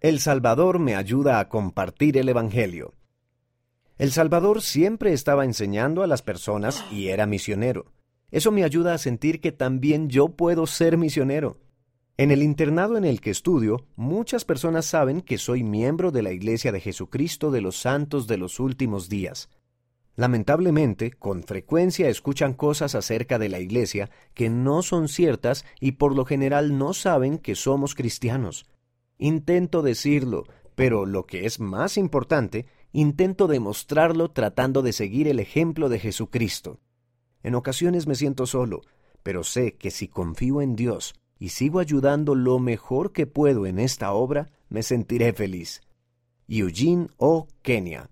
El Salvador me ayuda a compartir el Evangelio. El Salvador siempre estaba enseñando a las personas y era misionero. Eso me ayuda a sentir que también yo puedo ser misionero. En el internado en el que estudio, muchas personas saben que soy miembro de la Iglesia de Jesucristo de los Santos de los Últimos Días. Lamentablemente, con frecuencia escuchan cosas acerca de la Iglesia que no son ciertas y por lo general no saben que somos cristianos. Intento decirlo, pero lo que es más importante, intento demostrarlo tratando de seguir el ejemplo de Jesucristo. En ocasiones me siento solo, pero sé que si confío en Dios y sigo ayudando lo mejor que puedo en esta obra, me sentiré feliz. Eugene O. Kenia